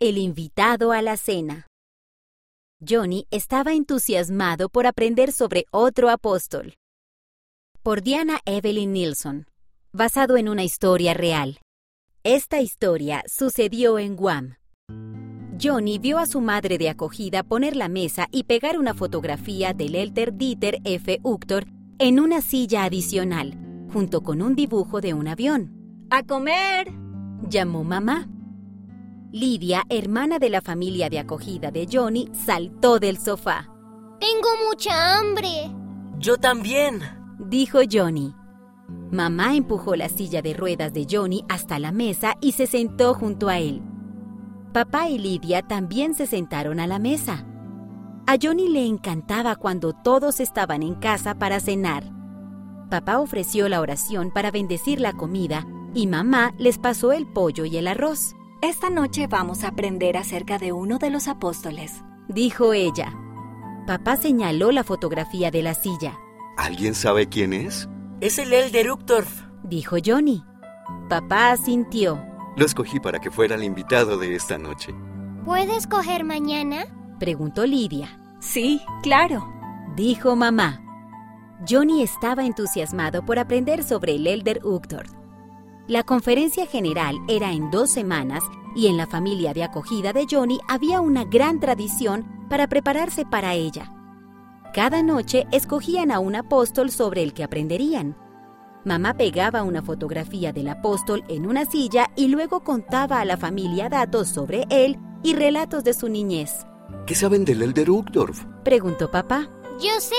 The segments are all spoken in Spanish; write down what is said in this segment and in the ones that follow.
El invitado a la cena. Johnny estaba entusiasmado por aprender sobre otro apóstol. Por Diana Evelyn Nilsson, basado en una historia real. Esta historia sucedió en Guam. Johnny vio a su madre de acogida poner la mesa y pegar una fotografía del elder Dieter F. Uctor en una silla adicional, junto con un dibujo de un avión. ¡A comer! llamó mamá. Lidia, hermana de la familia de acogida de Johnny, saltó del sofá. Tengo mucha hambre. Yo también, dijo Johnny. Mamá empujó la silla de ruedas de Johnny hasta la mesa y se sentó junto a él. Papá y Lidia también se sentaron a la mesa. A Johnny le encantaba cuando todos estaban en casa para cenar. Papá ofreció la oración para bendecir la comida y mamá les pasó el pollo y el arroz. Esta noche vamos a aprender acerca de uno de los apóstoles, dijo ella. Papá señaló la fotografía de la silla. ¿Alguien sabe quién es? Es el Elder Uchtdorf, dijo Johnny. Papá asintió. Lo escogí para que fuera el invitado de esta noche. ¿Puedo escoger mañana? preguntó Lidia. Sí, claro, dijo mamá. Johnny estaba entusiasmado por aprender sobre el Elder Uchtdorf. La conferencia general era en dos semanas y en la familia de acogida de Johnny había una gran tradición para prepararse para ella. Cada noche escogían a un apóstol sobre el que aprenderían. Mamá pegaba una fotografía del apóstol en una silla y luego contaba a la familia datos sobre él y relatos de su niñez. ¿Qué saben del Elder Uchtdorf? Preguntó papá. Yo sé.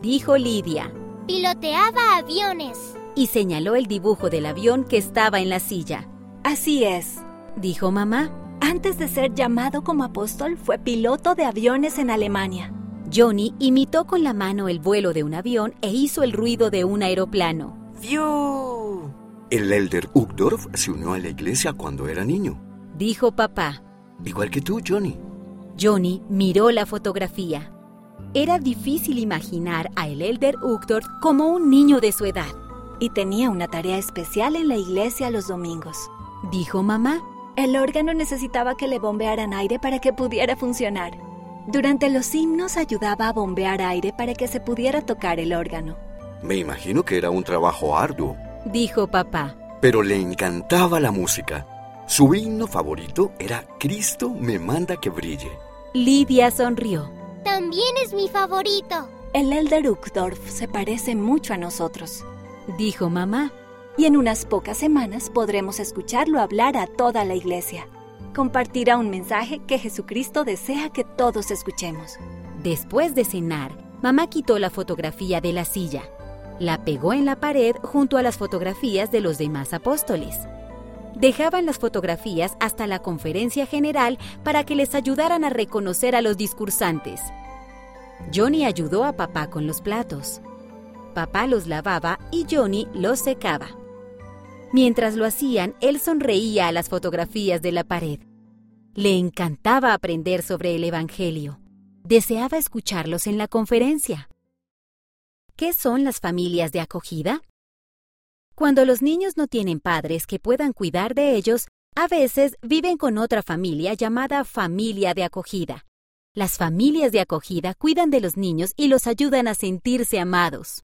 Dijo Lidia. Piloteaba aviones y señaló el dibujo del avión que estaba en la silla. Así es, dijo mamá. Antes de ser llamado como apóstol, fue piloto de aviones en Alemania. Johnny imitó con la mano el vuelo de un avión e hizo el ruido de un aeroplano. ¡Fiu! El Elder Uchtdorf se unió a la iglesia cuando era niño. Dijo papá. Igual que tú, Johnny. Johnny miró la fotografía. Era difícil imaginar a el Elder Uchtdorf como un niño de su edad y tenía una tarea especial en la iglesia los domingos. Dijo mamá. El órgano necesitaba que le bombearan aire para que pudiera funcionar. Durante los himnos ayudaba a bombear aire para que se pudiera tocar el órgano. Me imagino que era un trabajo arduo. Dijo papá. Pero le encantaba la música. Su himno favorito era Cristo me manda que brille. Lidia sonrió. También es mi favorito. El Elder Uchtdorf se parece mucho a nosotros dijo mamá. Y en unas pocas semanas podremos escucharlo hablar a toda la iglesia. Compartirá un mensaje que Jesucristo desea que todos escuchemos. Después de cenar, mamá quitó la fotografía de la silla. La pegó en la pared junto a las fotografías de los demás apóstoles. Dejaban las fotografías hasta la conferencia general para que les ayudaran a reconocer a los discursantes. Johnny ayudó a papá con los platos. Papá los lavaba y Johnny los secaba. Mientras lo hacían, él sonreía a las fotografías de la pared. Le encantaba aprender sobre el Evangelio. Deseaba escucharlos en la conferencia. ¿Qué son las familias de acogida? Cuando los niños no tienen padres que puedan cuidar de ellos, a veces viven con otra familia llamada familia de acogida. Las familias de acogida cuidan de los niños y los ayudan a sentirse amados.